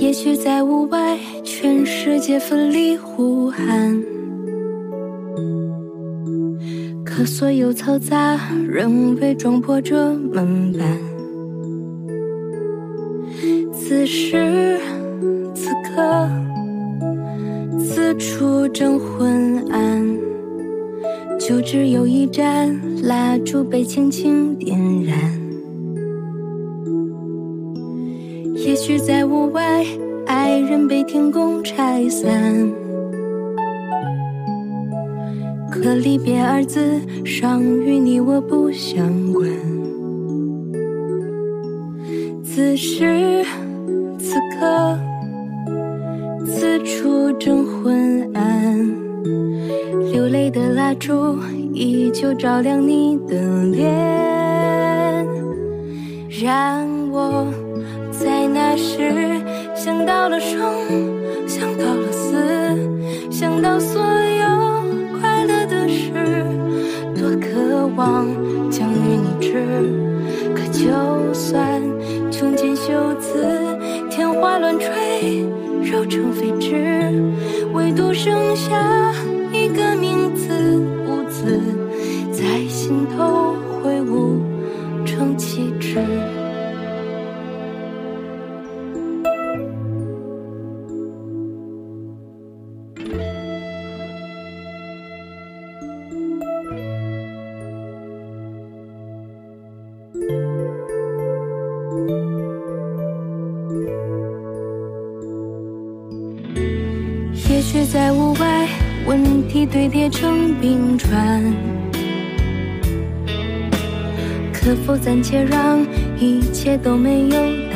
也许在屋外，全世界奋力呼喊，可所有嘈杂仍被撞破这门板。此时。此刻，此处正昏暗，就只有一盏蜡烛被轻轻点燃。也许在屋外，爱人被天公拆散。可离别二字，尚与你我不相关。此时此刻。四处正昏暗，流泪的蜡烛依旧照亮你的脸。让我在那时想到了生，想到了死，想到所有快乐的事，多渴望将与你知。可就算穷尽袖子，天花乱坠。揉成废纸，唯独剩下一个名字，兀自在心头挥舞成旗帜。且让一切都没有。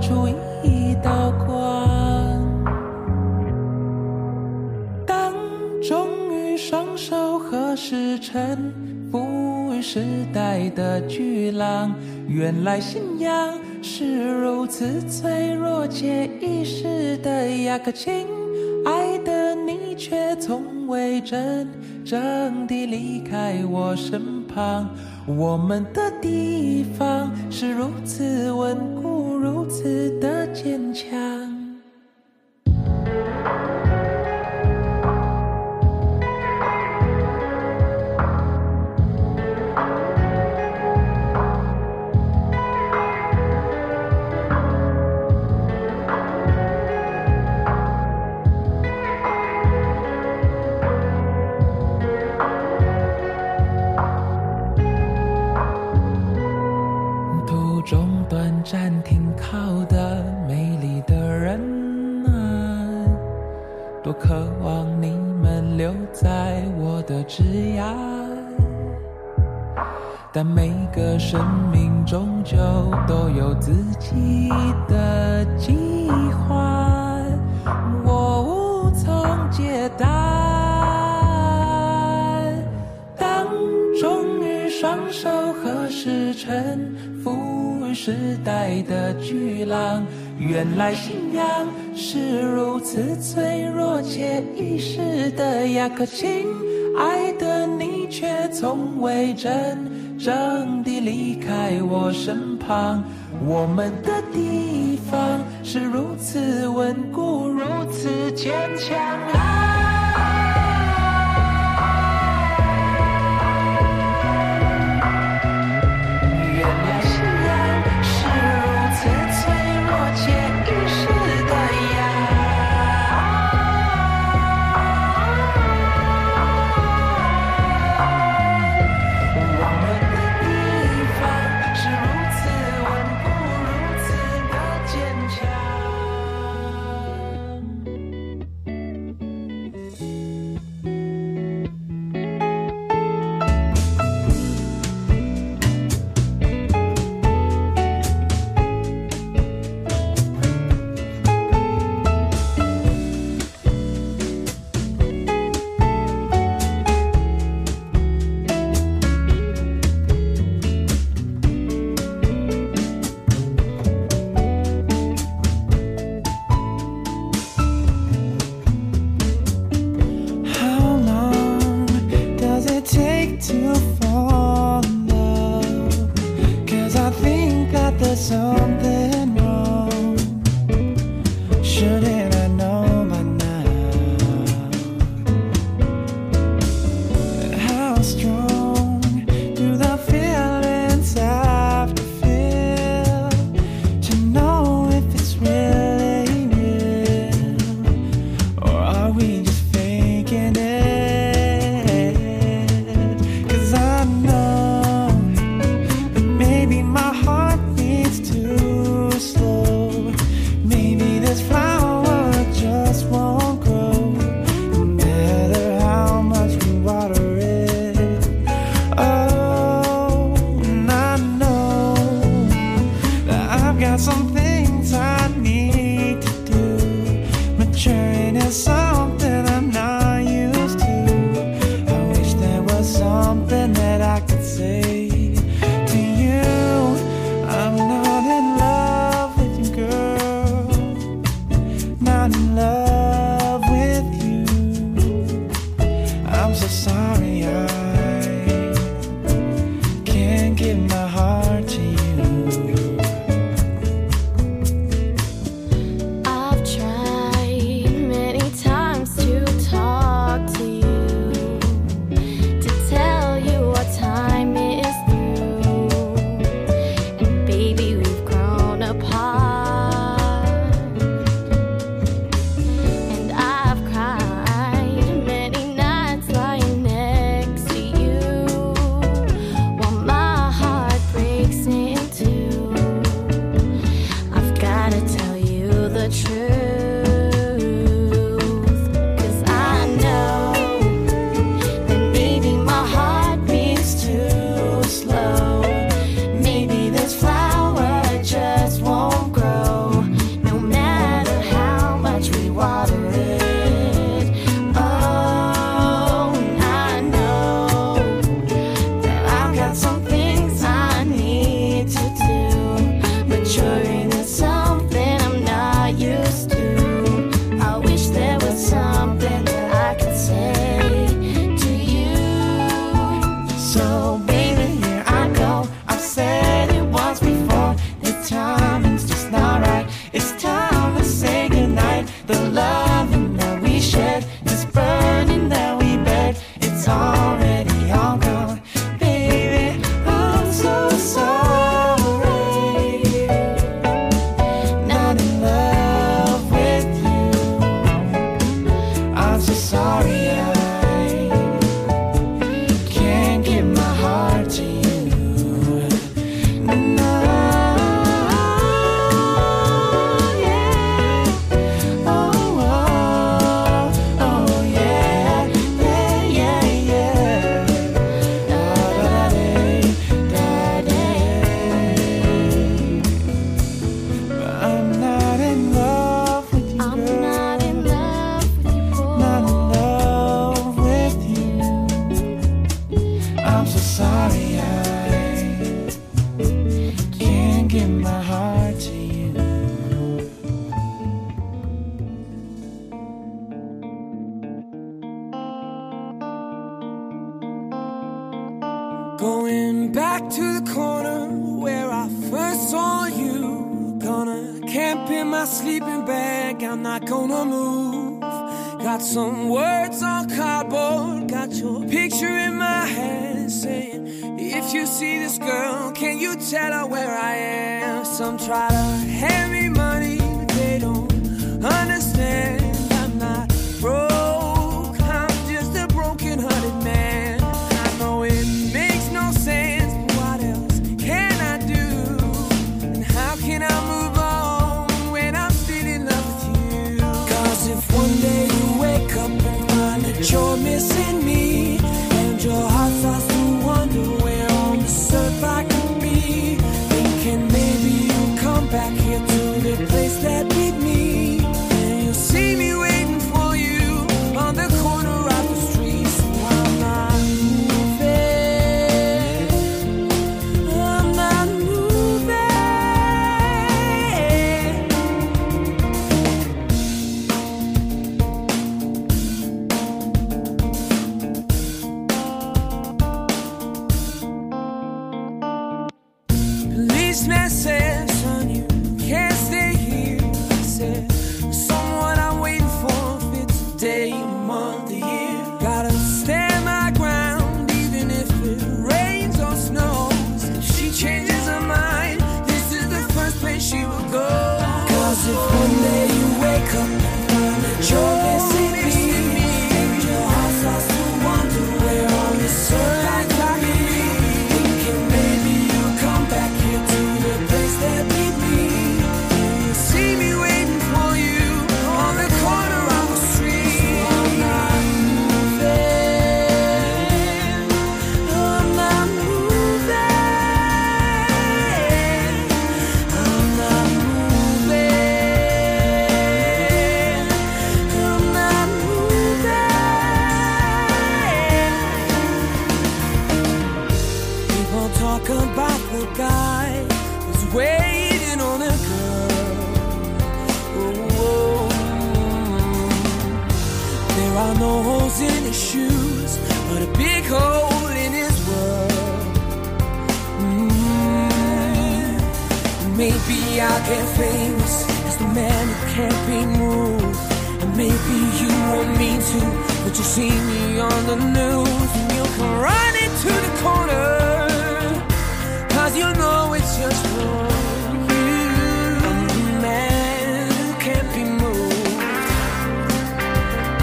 出一道光。当终于双手合十，臣服于时代的巨浪，原来信仰是如此脆弱。且义时的雅克亲爱的你却从未真正地离开我身旁。我们的地方是如此稳固。如此的坚强。枝桠，但每个生命终究都有自己的计划，我无从解答。当终于双手合十，臣服时代的巨浪。原来信仰是如此脆弱且易逝的呀，亲爱的你却从未真正的离开我身旁。我们的地方是如此稳固，如此坚强啊。Going back to the corner where I first saw you. Gonna camp in my sleeping bag, I'm not gonna move. Got some words on cardboard, got your picture in my hand saying, If you see this girl, can you tell her where I am? Some try to hand me money, but they don't understand. I'll get famous as the man who can't be moved. And maybe you won't mean to, but you see me on the news and you'll come running to the corner. Cause you know it's just for you. I'm the man who can't be moved.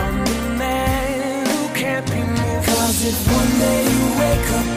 I'm the man who can't be moved. if one day you wake up.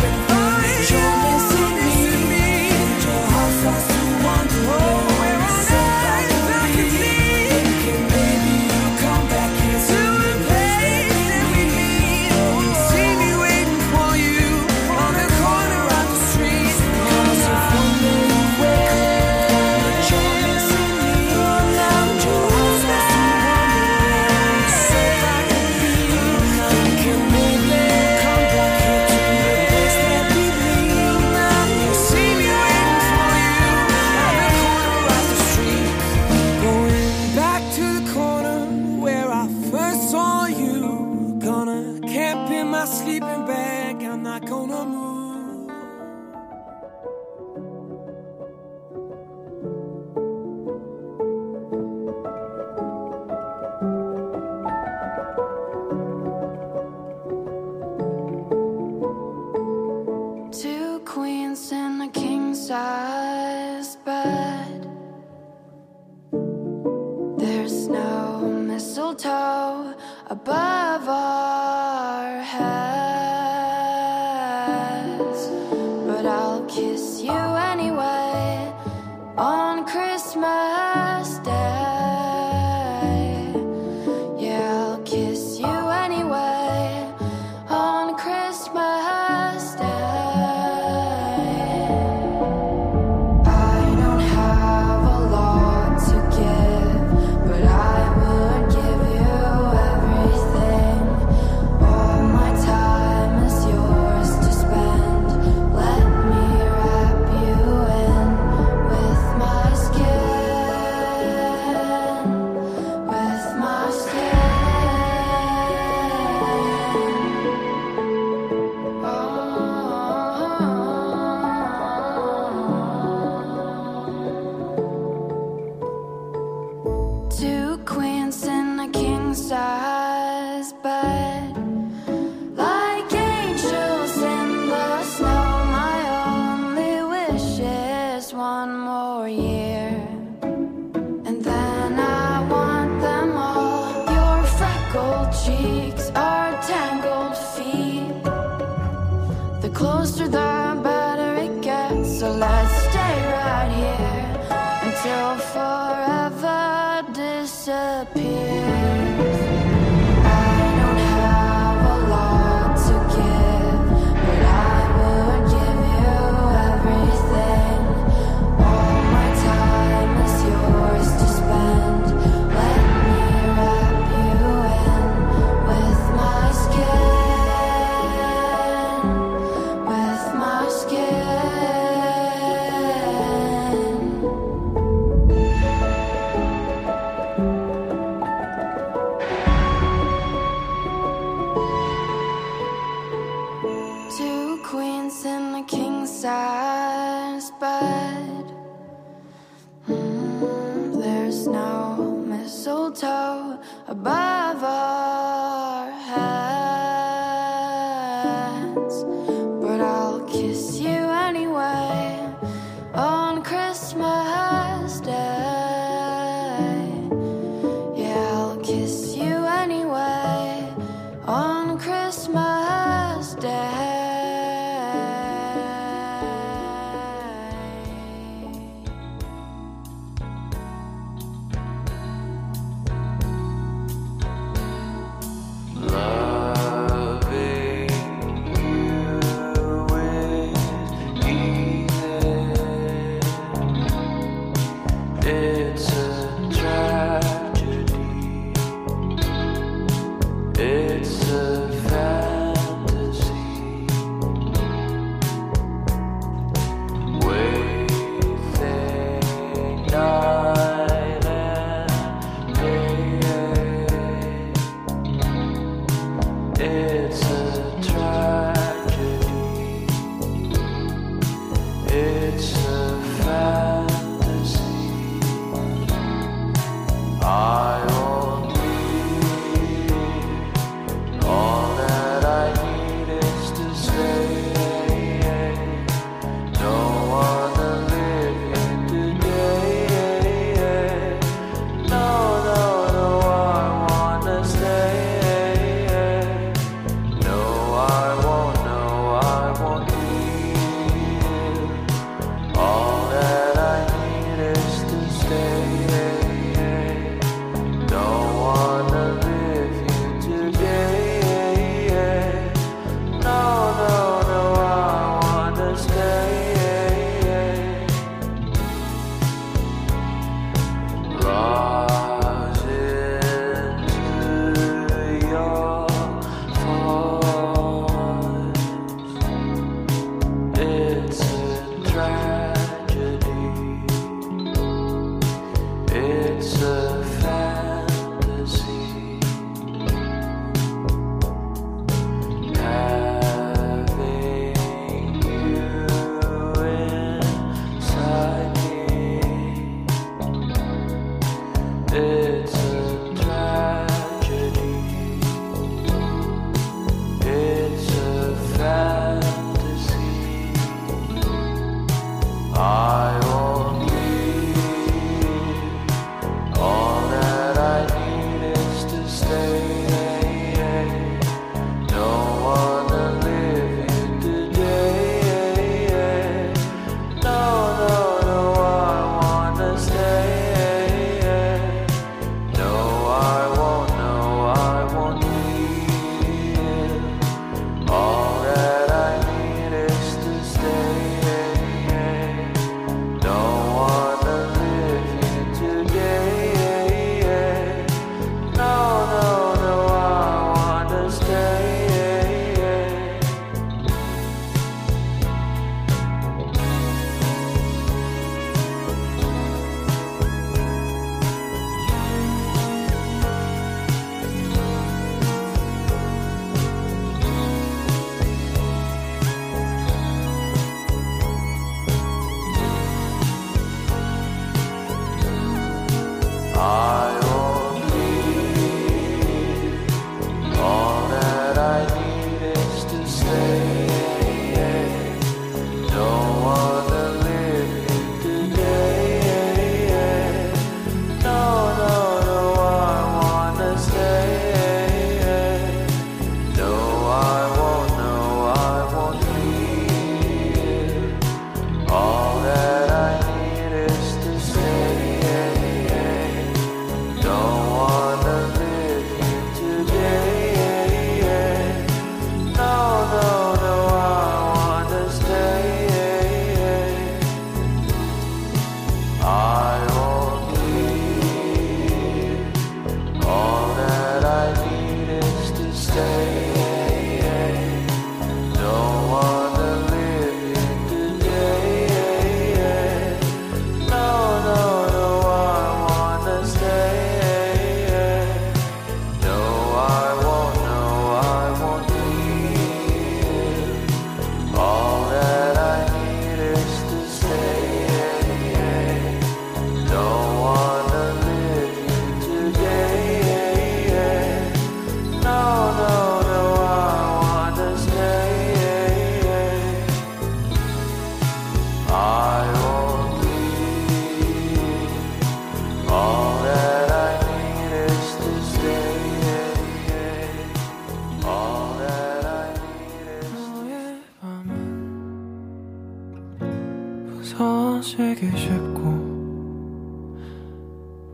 되기 쉽고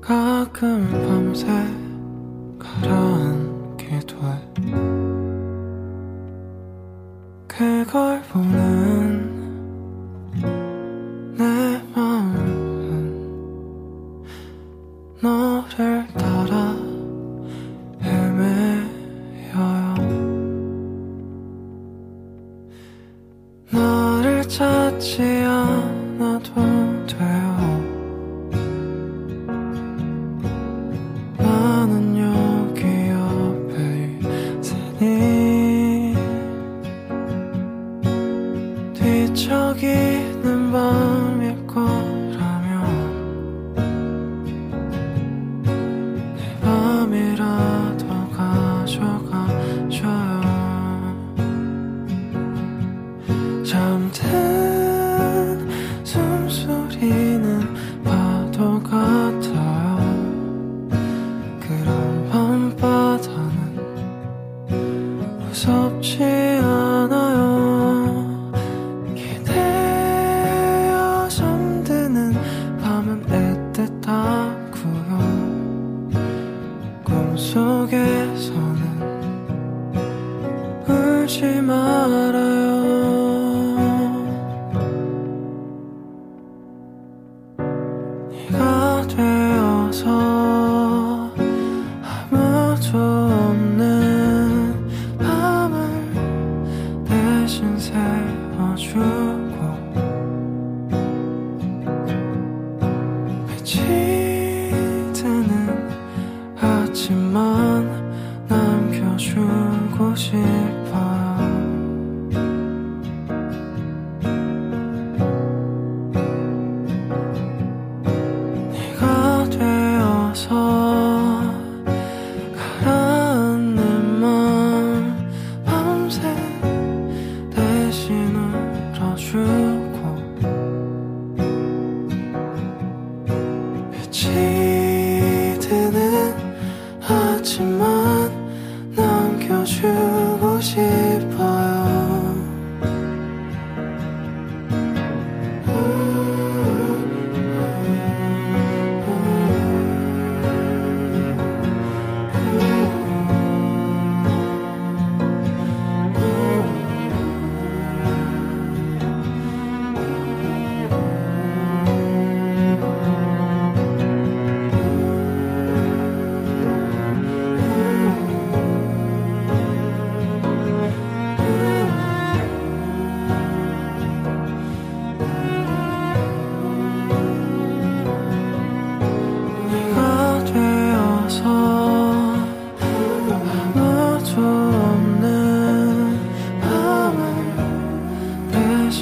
가끔 밤새 서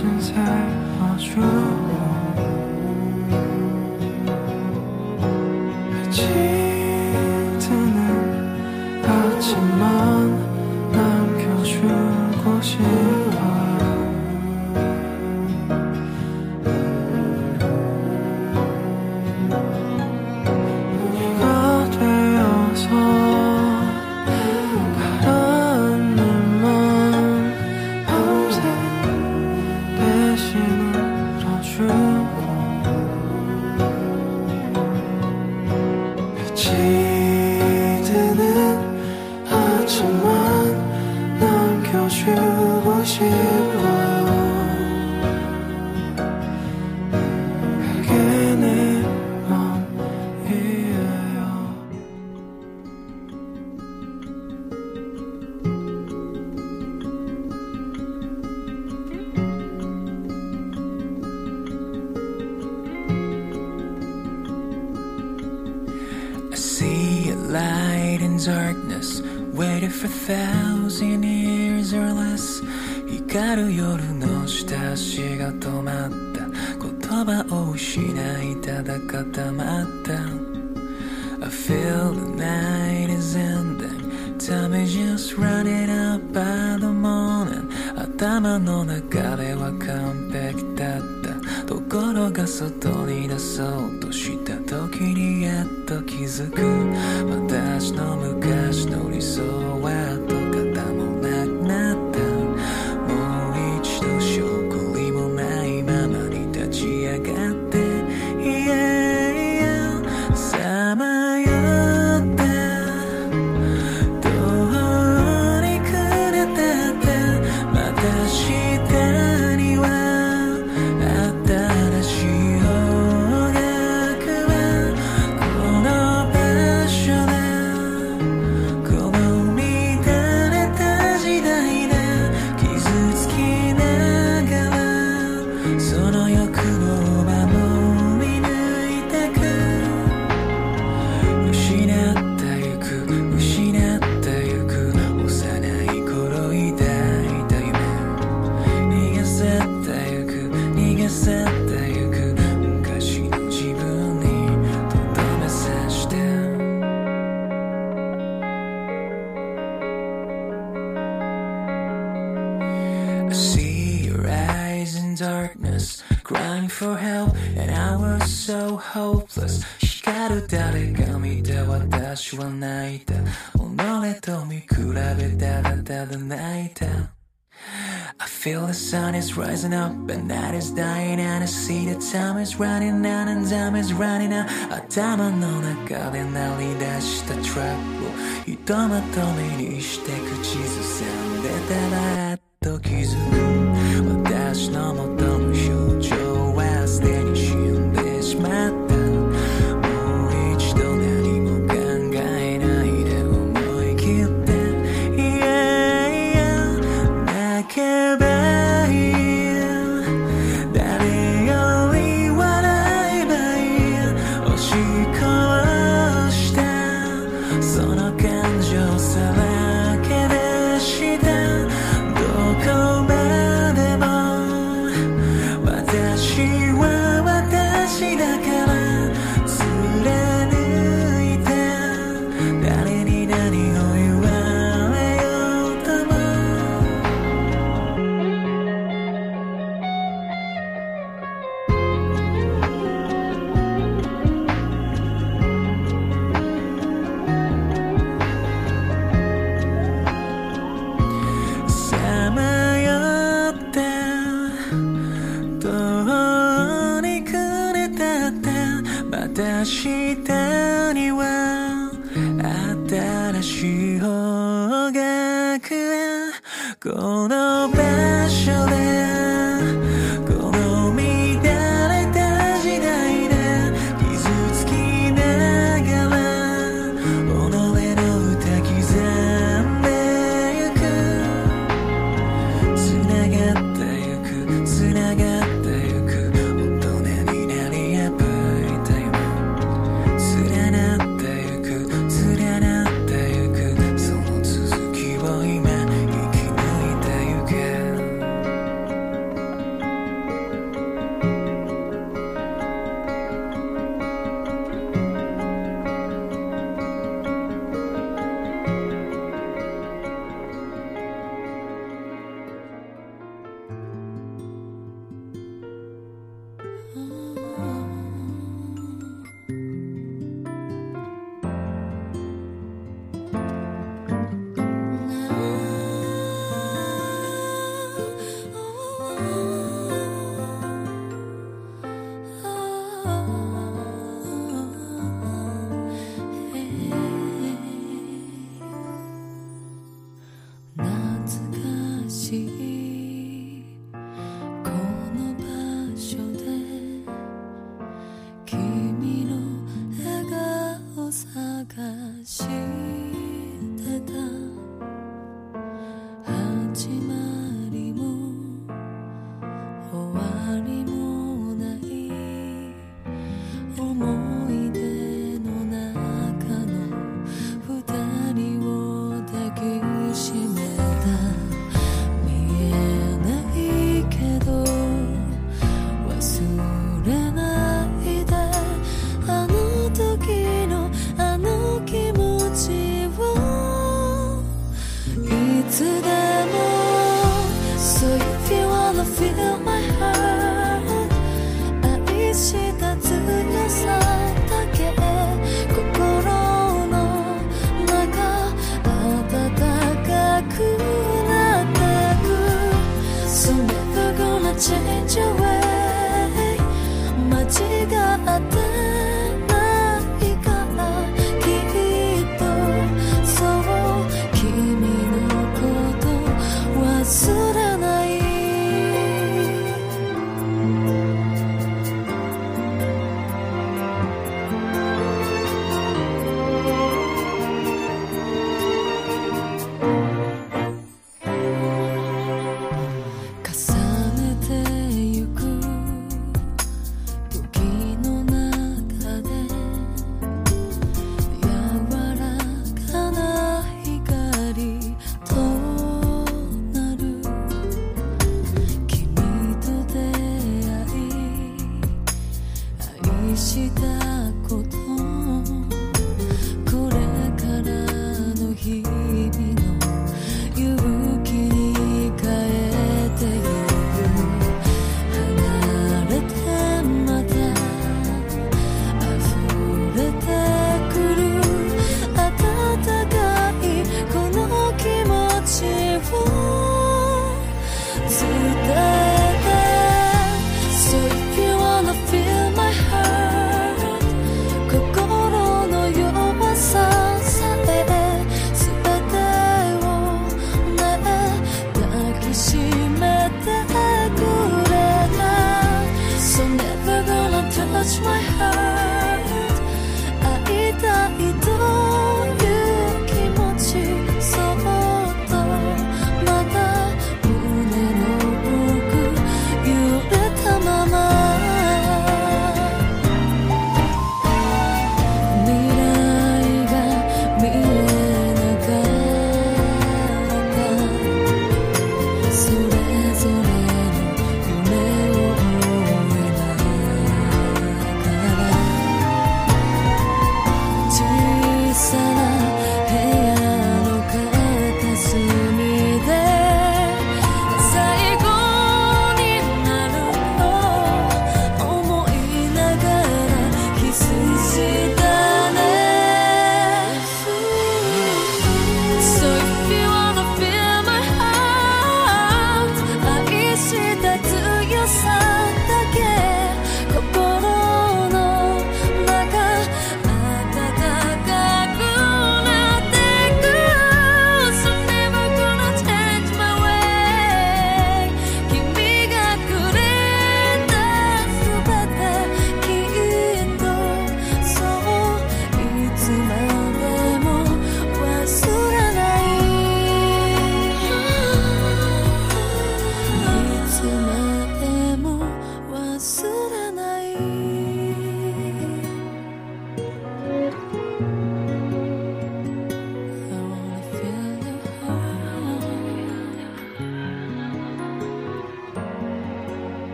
现在发我。is rising up and that is dying and I see the time is running out and time is running out time I'll I'm that trouble. 頭の中で鳴り出したトラップをひとまとめにして口ずさんでたら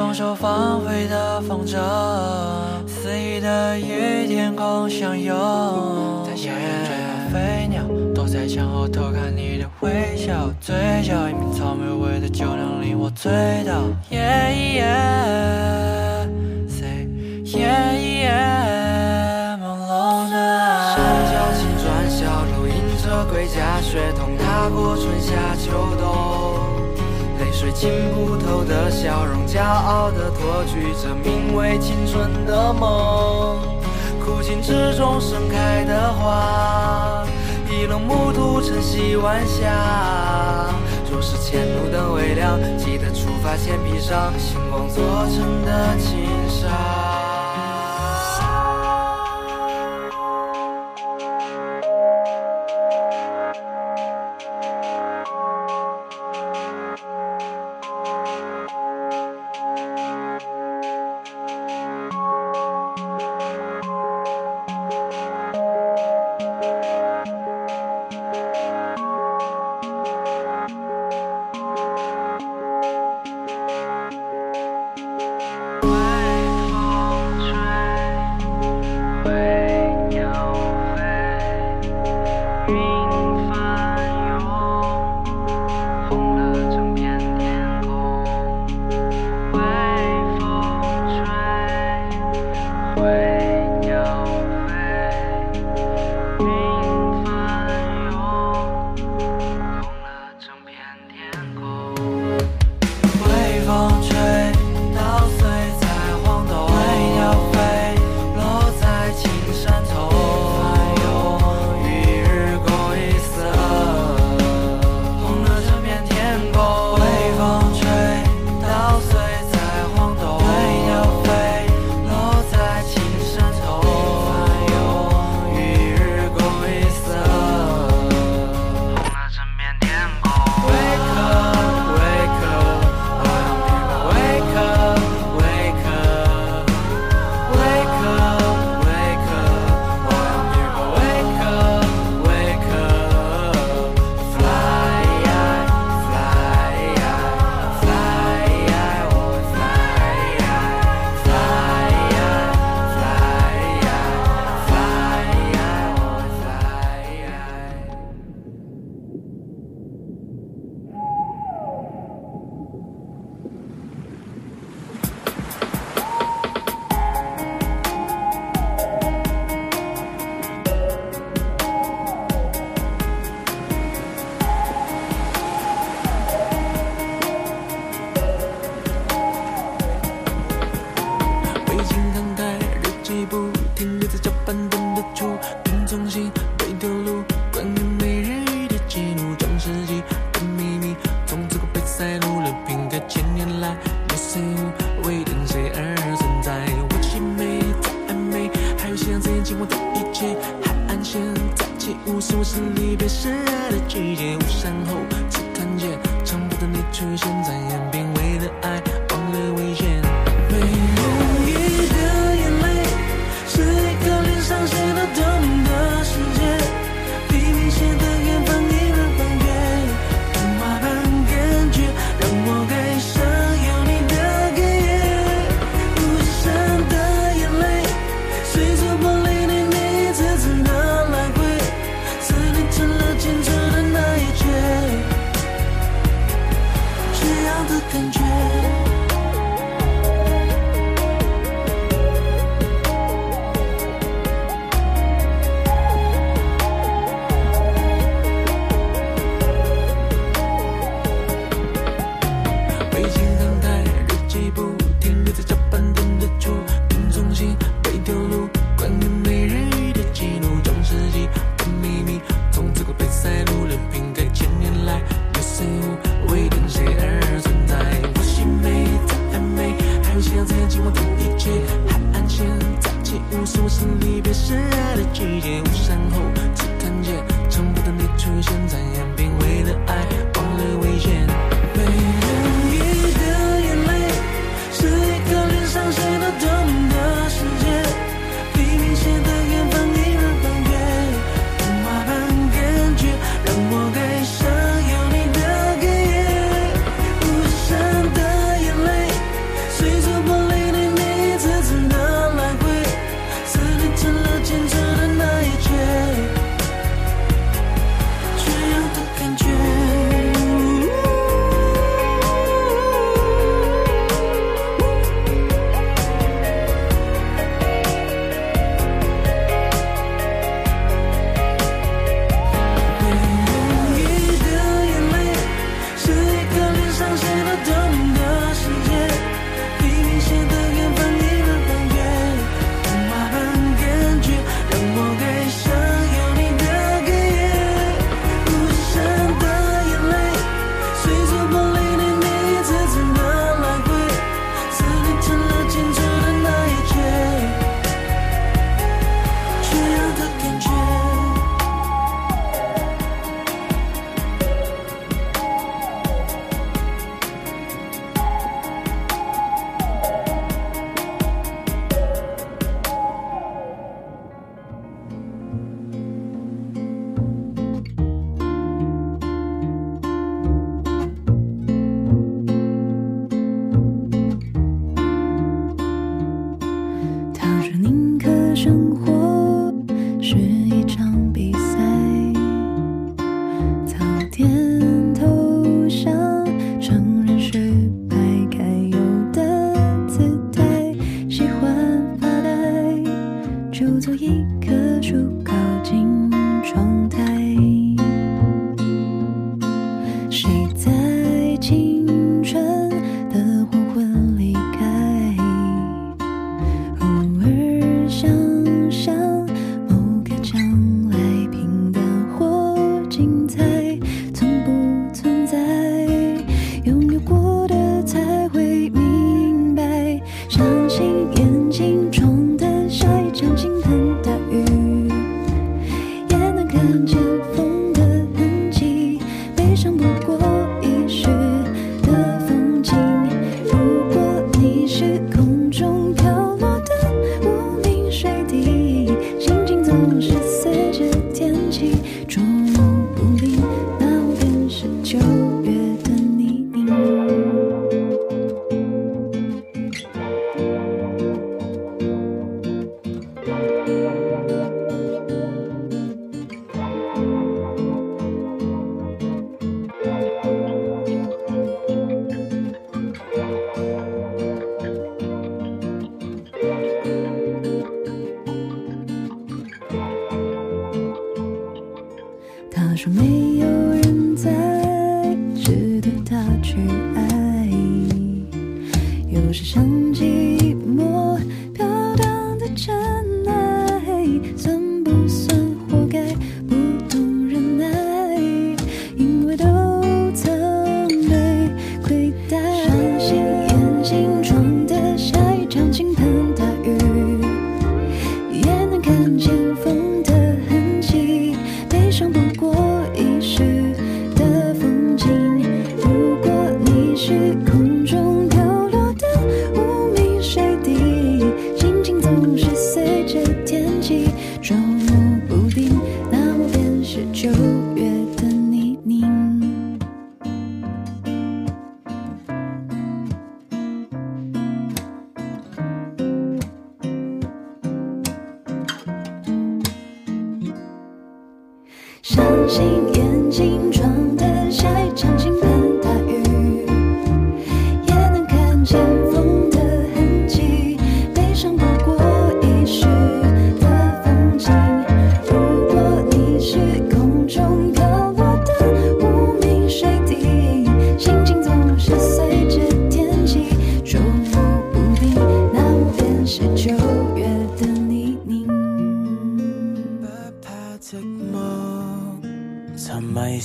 双手放飞的风筝，肆意的与天空相拥。在下园追逐飞鸟，躲在墙后偷看你的微笑。嘴角一瓶草莓味的酒酿，令我醉倒。山脚青砖小路，迎着归家雪，通踏过春夏秋冬。泪水浸不透的笑容，骄傲。托举着名为青春的梦，枯井之中盛开的花，一路目睹晨曦晚霞。若是前路灯未亮，记得出发前披上星光做成的。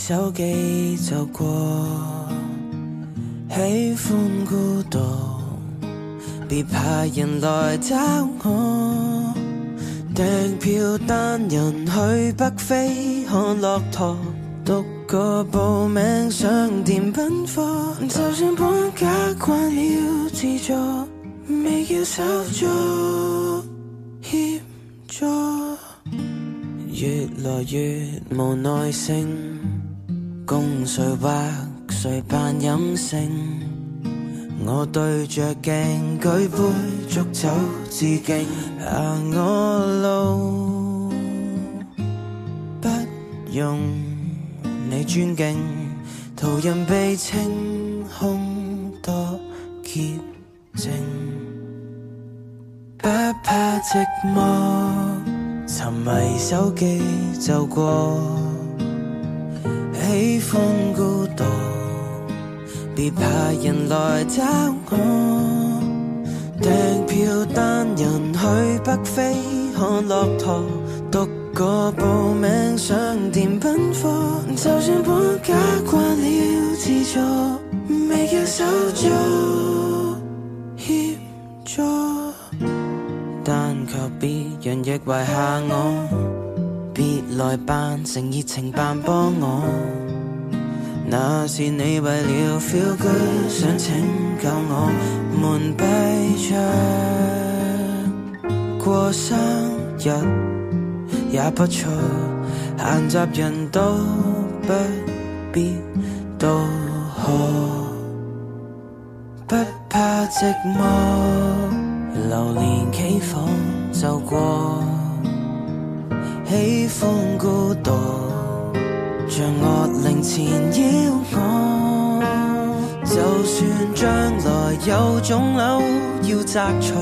手机走过，喜欢孤独，别怕人来找我。订票单人去北非看骆驼，独个报名上电宾课。就算搬家惯了自助，未叫手足协助，越来越无耐性。共誰或誰扮飲勝？我對着鏡舉杯祝酒，致敬行我路，不用你尊敬。途人被稱空多洁净，不怕寂寞，沉迷手機就過。喜欢孤独，别怕人来找我。订票单人去北非看骆驼，独个报名上电品火。就算搬家惯了自助，未叫手足协助，但求别人亦遗下我。别来扮成热情扮帮我，那是你为了 feel good 想拯救我，门闭着。过生日也不错，闲杂人都不必多贺，不怕寂寞，流连起火就过。喜欢孤独，像恶灵缠绕我。就算将来有肿瘤要摘除，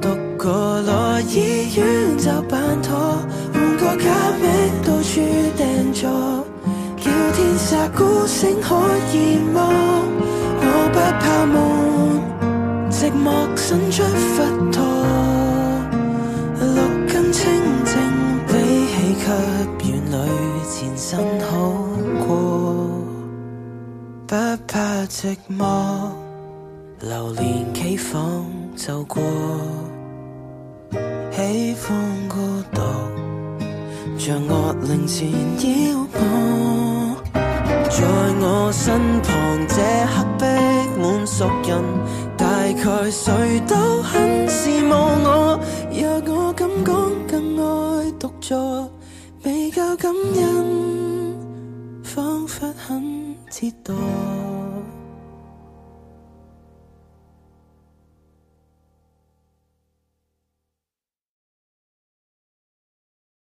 独个来医院就办妥，换个假名到处订座，叫天下孤星可以么？我不怕梦，寂寞伸出佛托。给院里前身好过，不怕寂寞，流连岐峰就过，喜欢孤独，像恶灵缠妖魔，在我身旁，这刻逼满熟人，大概谁都很羡慕我。若我敢讲，更爱独坐。有感恩，仿佛很折堕。